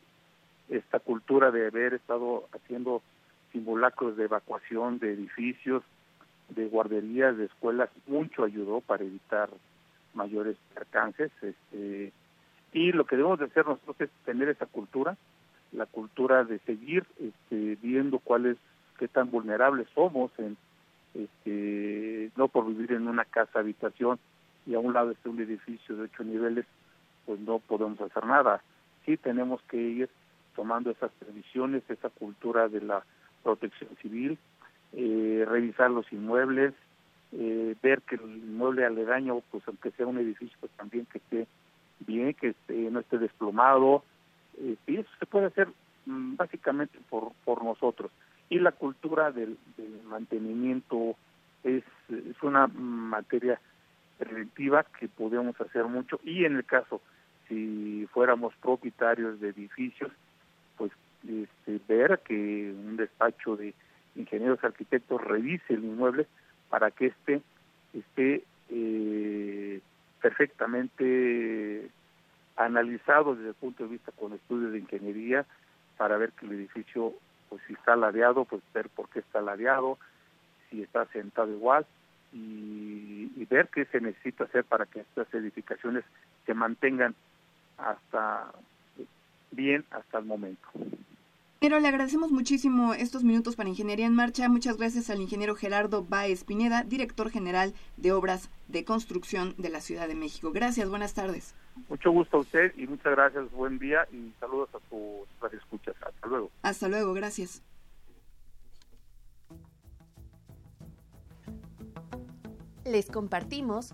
esta cultura de haber estado haciendo simulacros de evacuación de edificios, de guarderías, de escuelas, mucho ayudó para evitar mayores percances. Este, y lo que debemos de hacer nosotros es tener esa cultura, la cultura de seguir este, viendo cuáles, qué tan vulnerables somos, en, este, no por vivir en una casa habitación y a un lado está un edificio de ocho niveles, pues no podemos hacer nada. Sí tenemos que ir tomando esas previsiones, esa cultura de la protección civil, eh, revisar los inmuebles, eh, ver que el inmueble aledaño, pues aunque sea un edificio, pues también que esté bien, que esté, no esté desplomado, eh, y eso se puede hacer mm, básicamente por, por nosotros. Y la cultura del, mantenimiento es, una materia preventiva que podemos hacer mucho y en el caso si fuéramos propietarios de edificios este, ver que un despacho de ingenieros arquitectos revise el inmueble para que éste esté eh, perfectamente analizado desde el punto de vista con estudios de ingeniería para ver que el edificio pues si está ladeado pues ver por qué está ladeado si está sentado igual y, y ver qué se necesita hacer para que estas edificaciones se mantengan hasta bien hasta el momento. Pero le agradecemos muchísimo estos minutos para Ingeniería en Marcha. Muchas gracias al ingeniero Gerardo Baez Pineda, director general de Obras de Construcción de la Ciudad de México. Gracias, buenas tardes. Mucho gusto a usted y muchas gracias. Buen día y saludos a tus escuchas. Hasta luego. Hasta luego, gracias. Les compartimos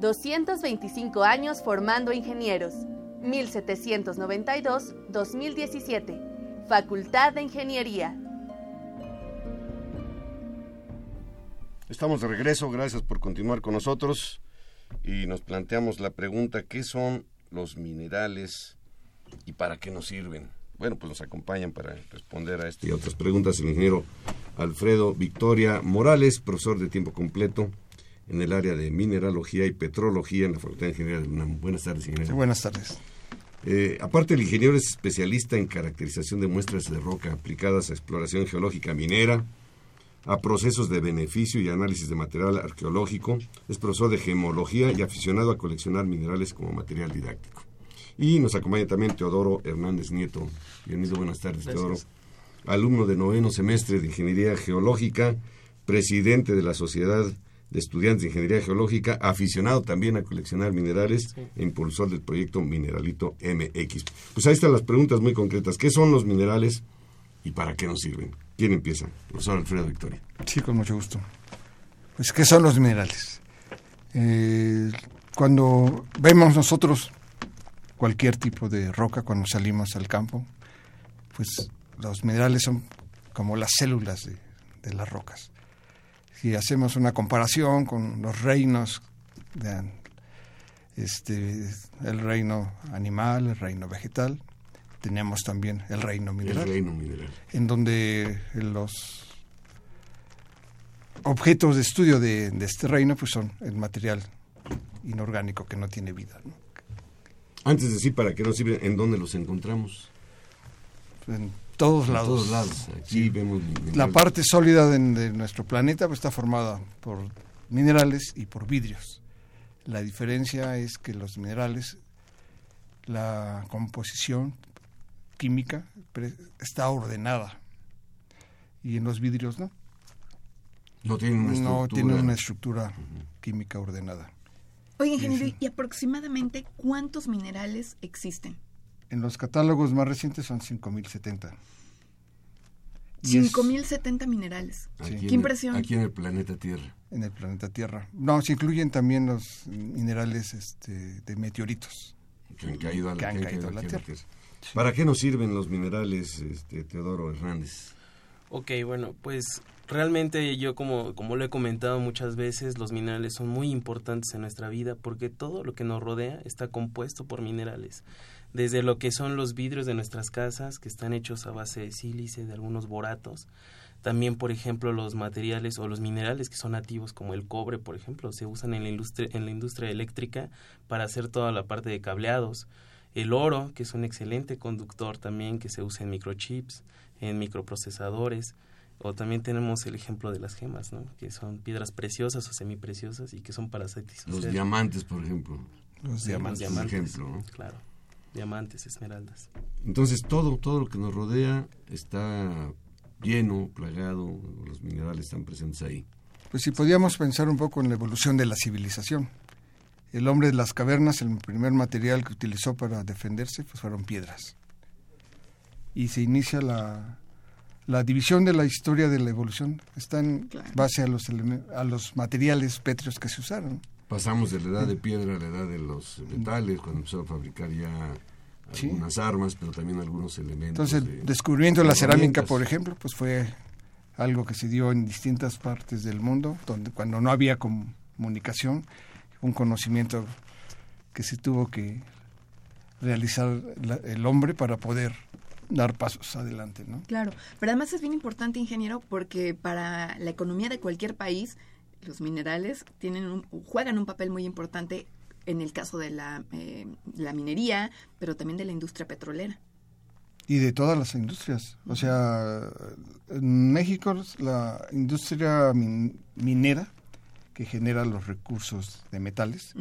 ...225 años formando ingenieros... ...1792-2017... ...Facultad de Ingeniería... Estamos de regreso, gracias por continuar con nosotros. Y nos planteamos la pregunta, ¿qué son los minerales y para qué nos sirven? Bueno, pues nos acompañan para responder a esta y otras preguntas el ingeniero Alfredo Victoria Morales, profesor de tiempo completo en el área de mineralogía y petrología en la Facultad de Ingeniería de UNAM. Buenas tardes, ingeniero. buenas tardes. Eh, aparte, el ingeniero es especialista en caracterización de muestras de roca aplicadas a exploración geológica minera, a procesos de beneficio y análisis de material arqueológico, es profesor de gemología y aficionado a coleccionar minerales como material didáctico. Y nos acompaña también Teodoro Hernández Nieto. Bienvenido, buenas tardes, Teodoro. Alumno de noveno semestre de Ingeniería Geológica, presidente de la Sociedad de Estudiantes de Ingeniería Geológica, aficionado también a coleccionar minerales e impulsor del proyecto Mineralito MX. Pues ahí están las preguntas muy concretas. ¿Qué son los minerales y para qué nos sirven? ¿Quién empieza? Profesor Alfredo Victoria. Sí, con mucho gusto. Pues, ¿qué son los minerales? Eh, cuando vemos nosotros cualquier tipo de roca, cuando salimos al campo, pues los minerales son como las células de, de las rocas. Si hacemos una comparación con los reinos, de, este, el reino animal, el reino vegetal, tenemos también el reino mineral. El reino mineral. En donde los objetos de estudio de, de, este reino pues son el material inorgánico que no tiene vida. ¿no? Antes de decir para qué nos sirven, ¿en dónde los encontramos? En todos en lados. todos lados. Aquí Sí. vemos La parte sólida de, de nuestro planeta pues, está formada por minerales y por vidrios. La diferencia es que los minerales, la composición química está ordenada y en los vidrios no. no tienen una estructura. No tienen una estructura química ordenada. Oye, ingeniero, ¿y aproximadamente cuántos minerales existen? En los catálogos más recientes son 5070. Y es 5070 minerales. Sí. Qué el- impresión. Aquí en el planeta Tierra. en el planeta Tierra. No, se incluyen también los minerales este, de meteoritos. Que han caído a la, Que han que caído a la Tierra. ¿Para qué nos sirven los minerales, este, Teodoro Hernández? Ok, bueno, pues realmente yo como, como lo he comentado muchas veces, los minerales son muy importantes en nuestra vida porque todo lo que nos rodea está compuesto por minerales. Desde lo que son los vidrios de nuestras casas, que están hechos a base de sílice, de algunos boratos. También, por ejemplo, los materiales o los minerales que son nativos, como el cobre, por ejemplo, se usan en la industria, en la industria eléctrica para hacer toda la parte de cableados. El oro, que es un excelente conductor también, que se usa en microchips, en microprocesadores. O también tenemos el ejemplo de las gemas, ¿no? que son piedras preciosas o semipreciosas y que son para satisfacer Los diamantes, por ejemplo. Los diamantes. diamantes, ejemplo, ¿no? claro. Diamantes, esmeraldas. Entonces todo, todo lo que nos rodea está lleno, plagado, los minerales están presentes ahí. Pues si podíamos pensar un poco en la evolución de la civilización. El hombre de las cavernas, el primer material que utilizó para defenderse, pues fueron piedras. Y se inicia la, la división de la historia de la evolución. Está en Claro. base a los, a los materiales pétreos que se usaron. Pasamos de la edad de piedra a la edad de los metales, cuando empezaron a fabricar ya Sí. algunas armas, pero también algunos elementos. Entonces, de- el descubrimiento de la cerámica, por ejemplo, pues fue algo que se dio en distintas partes del mundo, donde cuando no había comunicación, un conocimiento que se tuvo que realizar la- el hombre para poder dar pasos adelante, ¿no? Claro, pero además es bien importante, ingeniero, porque para la economía de cualquier país, los minerales tienen un- juegan un papel muy importante en el caso de la, eh, la minería, pero también de la industria petrolera. Y de todas las industrias. O sea, en México la industria min- minera que genera los recursos de metales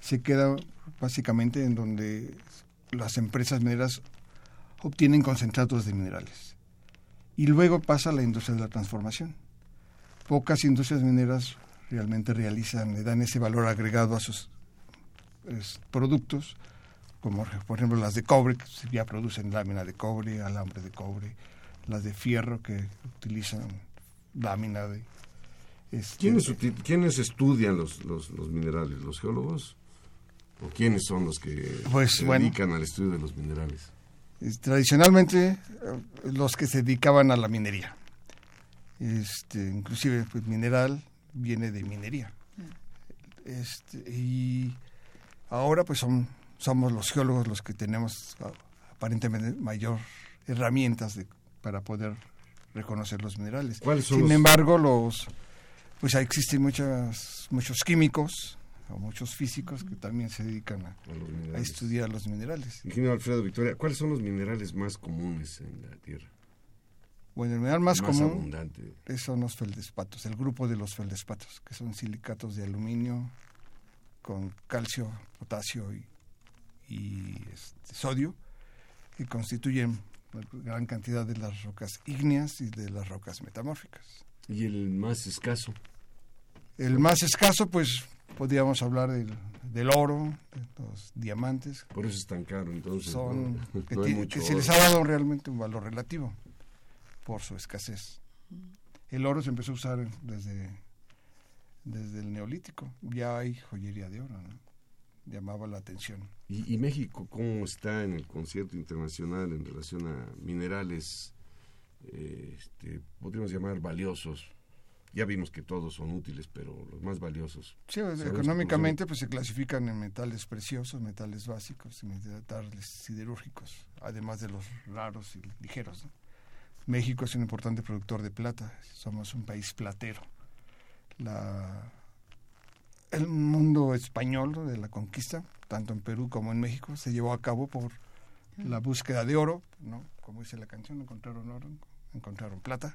se queda básicamente en donde las empresas mineras obtienen concentrados de minerales. Y luego pasa a la industria de la transformación. Pocas industrias mineras realmente realizan, le dan ese valor agregado a sus es, productos como por ejemplo las de cobre, que ya producen lámina de cobre, alambre de cobre, las de fierro que utilizan lámina de... Este, ¿Quiénes, ¿Quiénes, estudian los, los, los, minerales? ¿Los geólogos? ¿O quiénes son los que pues, se dedican al estudio de los minerales? tradicionalmente eh, los que se dedicaban a la minería. Este, inclusive pues mineral viene de minería. Este, y ahora pues son, somos los geólogos los que tenemos aparentemente mayor herramientas de, para poder reconocer los minerales. Sin embargo, los pues existen muchas, muchos químicos o muchos físicos que también se dedican a, estudiar los minerales. Ingeniero Alfredo Victoria, ¿cuáles son los minerales más comunes en la Tierra? Bueno, el mineral más, común son los feldespatos, el grupo de los feldespatos, que son silicatos de aluminio con calcio, potasio y, este, sodio, que constituyen gran cantidad de las rocas ígneas y de las rocas metamórficas. ¿Y el más escaso? El más escaso, pues podríamos hablar del, del oro, de los diamantes. Por eso es tan caro, entonces. Son, que, se les ha dado realmente un valor relativo por su escasez. El oro se empezó a usar desde, desde el neolítico. Ya hay joyería de oro, ¿no? llamaba la atención. ¿Y, México cómo está en el concierto internacional en relación a minerales, eh, este, podríamos llamar valiosos? Ya vimos que todos son útiles, pero los más valiosos. Sí, económicamente pues se clasifican en metales preciosos, metales básicos y metales siderúrgicos, además de los raros y ligeros. México es un importante productor de plata, somos un país platero. La el mundo español de la conquista, tanto en Perú como en México, se llevó a cabo por la búsqueda de oro, ¿no? Como dice la canción, encontraron oro, encontraron plata.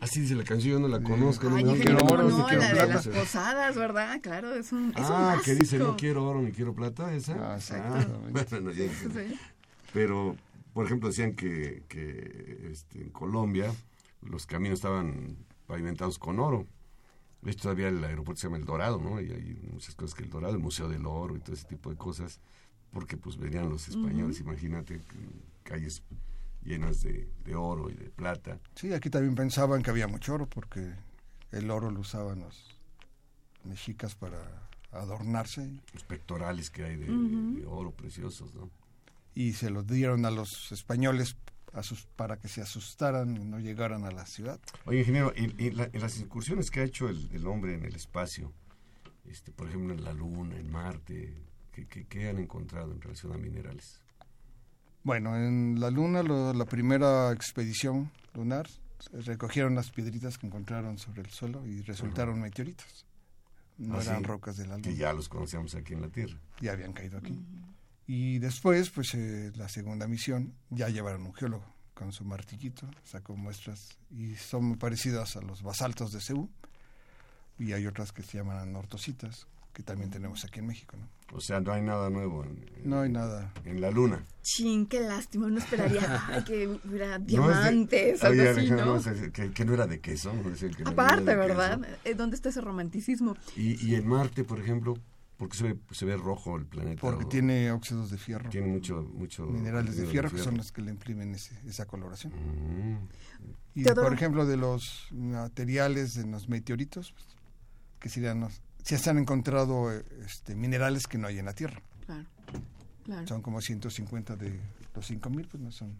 Así dice la canción, yo no la conozco. no, quiero oro, no, quiero la plata. De las posadas, ¿verdad? Claro, es un Ah, que dice no quiero oro ni quiero plata, esa. Ah, ah bueno, Pero, por ejemplo, decían que, que este, en Colombia los caminos estaban pavimentados con oro. De hecho, todavía el aeropuerto se llama El Dorado, ¿no? Y hay muchas cosas que El Dorado, el Museo del Oro y todo ese tipo de cosas, porque pues venían los españoles, imagínate, calles llenas de, oro y de plata. Sí, aquí también pensaban que había mucho oro, porque el oro lo usaban los mexicas para adornarse. Los pectorales que hay de, de oro preciosos, ¿no? Y se los dieron a los españoles para que se asustaran y no llegaran a la ciudad. Oye, ingeniero, y, las incursiones que ha hecho el, hombre en el espacio, este, por ejemplo, en la Luna, en Marte, ¿qué, han encontrado en relación a minerales? Bueno, en la Luna, la primera expedición lunar, recogieron las piedritas que encontraron sobre el suelo y resultaron meteoritos. No ah, eran rocas de la Luna. Que ya los conocíamos aquí en la Tierra. Ya habían caído aquí. Y después, pues eh, la segunda misión, ya llevaron un geólogo con su martillito, sacó muestras y son muy parecidas a los basaltos de Ceú. Y hay otras que se llaman ortositas, que también tenemos aquí en México, ¿no? O sea, no hay nada nuevo. En, no hay nada. En la luna. Chin, qué lástima, no esperaría que hubiera diamantes, no así, ¿no? que, no era de queso. Aparte, ¿verdad? Eh, ¿Dónde está ese romanticismo? Y, y en Marte, por ejemplo, ¿Por qué se ve, se ve rojo el planeta? Porque tiene óxidos de fierro. Tiene mucho... mucho minerales de fierro, que son los que le imprimen esa coloración. Mm. Y, por ejemplo, de los materiales de los meteoritos, pues, que serían los, se han encontrado este, minerales que no hay en la Tierra. Claro, claro. Son como 150 de los 5000, pues no son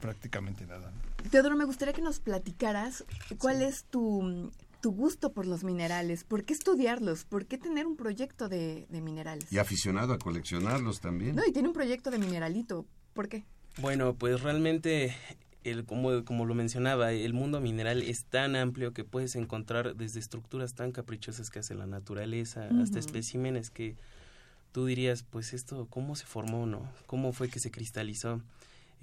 prácticamente nada. Teodoro, me gustaría que nos platicaras cuál es tu tu gusto por los minerales? ¿Por qué estudiarlos? ¿Por qué tener un proyecto de, minerales? Y aficionado a coleccionarlos también. No, y tiene un proyecto de mineralito. ¿Por qué? Bueno, pues realmente, el, como, como lo mencionaba, el mundo mineral es tan amplio que puedes encontrar desde estructuras tan caprichosas que hace la naturaleza hasta especímenes que tú dirías, pues esto, ¿cómo se formó, no? ¿Cómo fue que se cristalizó?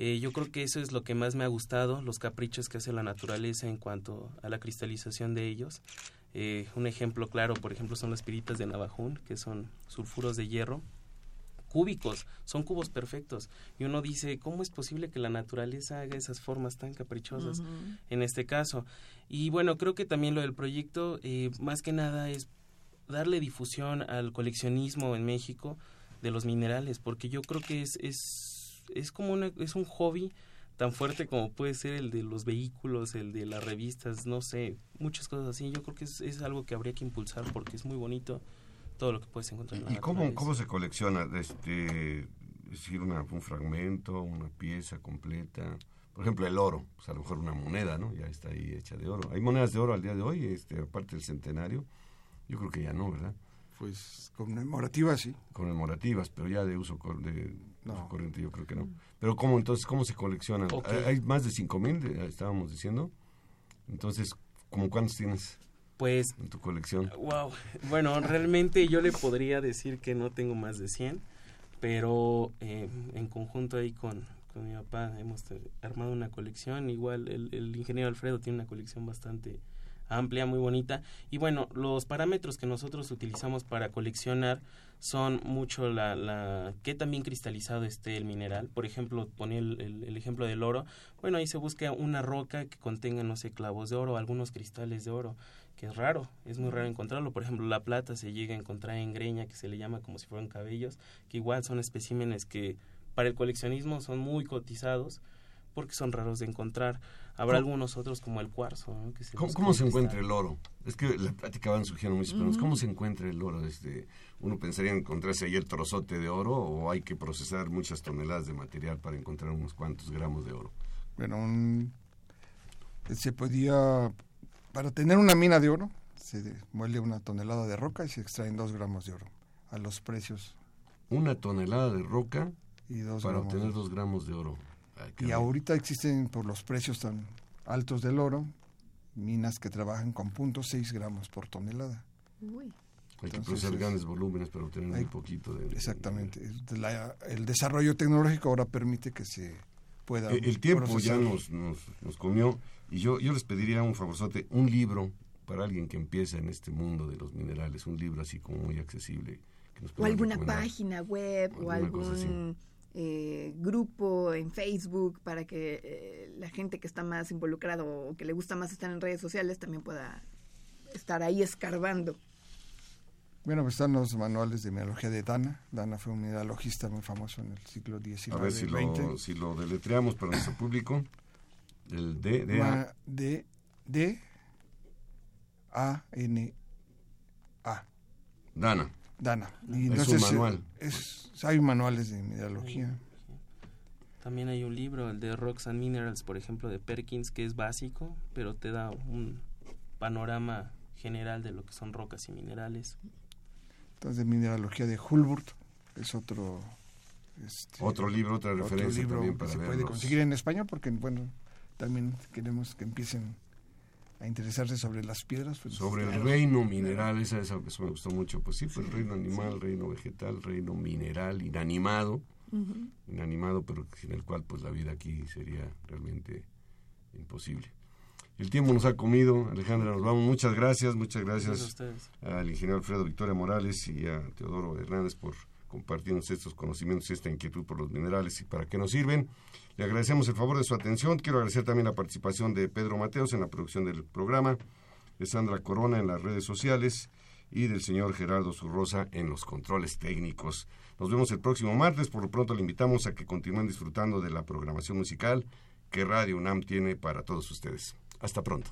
Eh, yo creo que eso es lo que más me ha gustado, los caprichos que hace la naturaleza en cuanto a la cristalización de ellos. Eh, un ejemplo claro, por ejemplo, son las piritas de Navajún, que son sulfuros de hierro cúbicos, son cubos perfectos. Y uno dice, ¿cómo es posible que la naturaleza haga esas formas tan caprichosas en este caso? Y bueno, creo que también lo del proyecto, eh, más que nada, es darle difusión al coleccionismo en México, de los minerales, porque yo creo que es, es, es como una, es un hobby tan fuerte como puede ser el de los vehículos, el de las revistas, no sé, muchas cosas así. Yo creo que es, es algo que habría que impulsar porque es muy bonito todo lo que puedes encontrar. En la ¿Y cómo, cómo se colecciona? Este, es decir, una, un fragmento, una pieza completa. Por ejemplo, el oro, pues a lo mejor una moneda, ¿no? Ya está ahí hecha de oro. ¿Hay monedas de oro al día de hoy, este, aparte del centenario? Yo creo que ya no, ¿verdad? Pues conmemorativas, sí. Conmemorativas, pero ya de uso, de uso corriente yo creo que no. Pero ¿cómo entonces, cómo se coleccionan? Hay más de 5.000, estábamos diciendo. Entonces, ¿cómo cuántos tienes? Pues... En tu colección. Wow. Bueno, realmente yo le podría decir que no tengo más de 100, pero eh, en conjunto ahí con, con mi papá hemos armado una colección. Igual el, el ingeniero Alfredo tiene una colección bastante amplia, muy bonita. Y bueno, los parámetros que nosotros utilizamos para coleccionar son mucho la, la qué también cristalizado esté el mineral. Por ejemplo, pone el, el, ejemplo del oro. Bueno, ahí se busca una roca que contenga, no sé, clavos de oro, algunos cristales de oro, que es raro, es muy raro encontrarlo. Por ejemplo, la plata se llega a encontrar en greña, que se le llama como si fueran cabellos, que igual son especímenes que para el coleccionismo son muy cotizados porque son raros de encontrar. Habrá algunos otros como el cuarzo. ¿Cómo, se encuentra el oro? Es que la plática van surgiendo muchos problemas. ¿Cómo se encuentra el oro? Este, ¿Uno pensaría encontrarse ahí el trozote de oro o hay que procesar muchas toneladas de material para encontrar unos cuantos gramos de oro? Bueno, se podía, para tener una mina de oro, se muele una tonelada de roca y se extraen dos gramos de oro a los precios. Una tonelada de roca y dos para obtener dos gramos de oro y ahorita existen por los precios tan altos del oro minas que trabajan con .6 gramos por tonelada. Uy. Hay que procesar grandes volúmenes para obtener un poquito de... Exactamente. el desarrollo tecnológico ahora permite que se pueda... El, el tiempo ya nos, nos, nos, comió y yo, yo les pediría un favorzote, un libro para alguien que empieza en este mundo de los minerales, un libro así como muy accesible. o alguna página web o, algún eh, grupo en Facebook para que eh, la gente que está más involucrado o que le gusta más estar en redes sociales también pueda estar ahí escarbando. Bueno, pues están los manuales de mineralogía de Dana. Dana fue un mineralogista muy famoso en el siglo XIX. A ver si, Lo, si lo deletreamos para nuestro público. El D, D, A. D, D, A, N, A. Dana. Dana. Y es un manual. Es, hay manuales de mineralogía. También hay un libro, el de Rocks and Minerals, por ejemplo, de Perkins, que es básico, pero te da un panorama general de lo que son rocas y minerales. Entonces, mineralogía de Hulburt es otro... Este, otro libro, otra referencia también para que se puede conseguir en español porque, bueno, también queremos que empiecen a interesarse sobre las piedras. Pues, sobre el reino mineral, esa, esa, eso me gustó mucho. Pues sí, pues el reino animal, reino vegetal, reino mineral, inanimado, inanimado, pero sin el cual pues la vida aquí sería realmente imposible. El tiempo nos ha comido, Alejandra, nos vamos. Muchas gracias, muchas gracias, al ingeniero Alfredo Victoria Morales y a Teodoro Hernández por compartirnos estos conocimientos y esta inquietud por los minerales y para qué nos sirven. Le agradecemos el favor de su atención. Quiero agradecer también la participación de Pedro Mateos en la producción del programa, de Sandra Corona en las redes sociales y del señor Gerardo Zurrosa en los controles técnicos. Nos vemos el próximo martes. Por lo pronto le invitamos a que continúen disfrutando de la programación musical que Radio UNAM tiene para todos ustedes. Hasta pronto.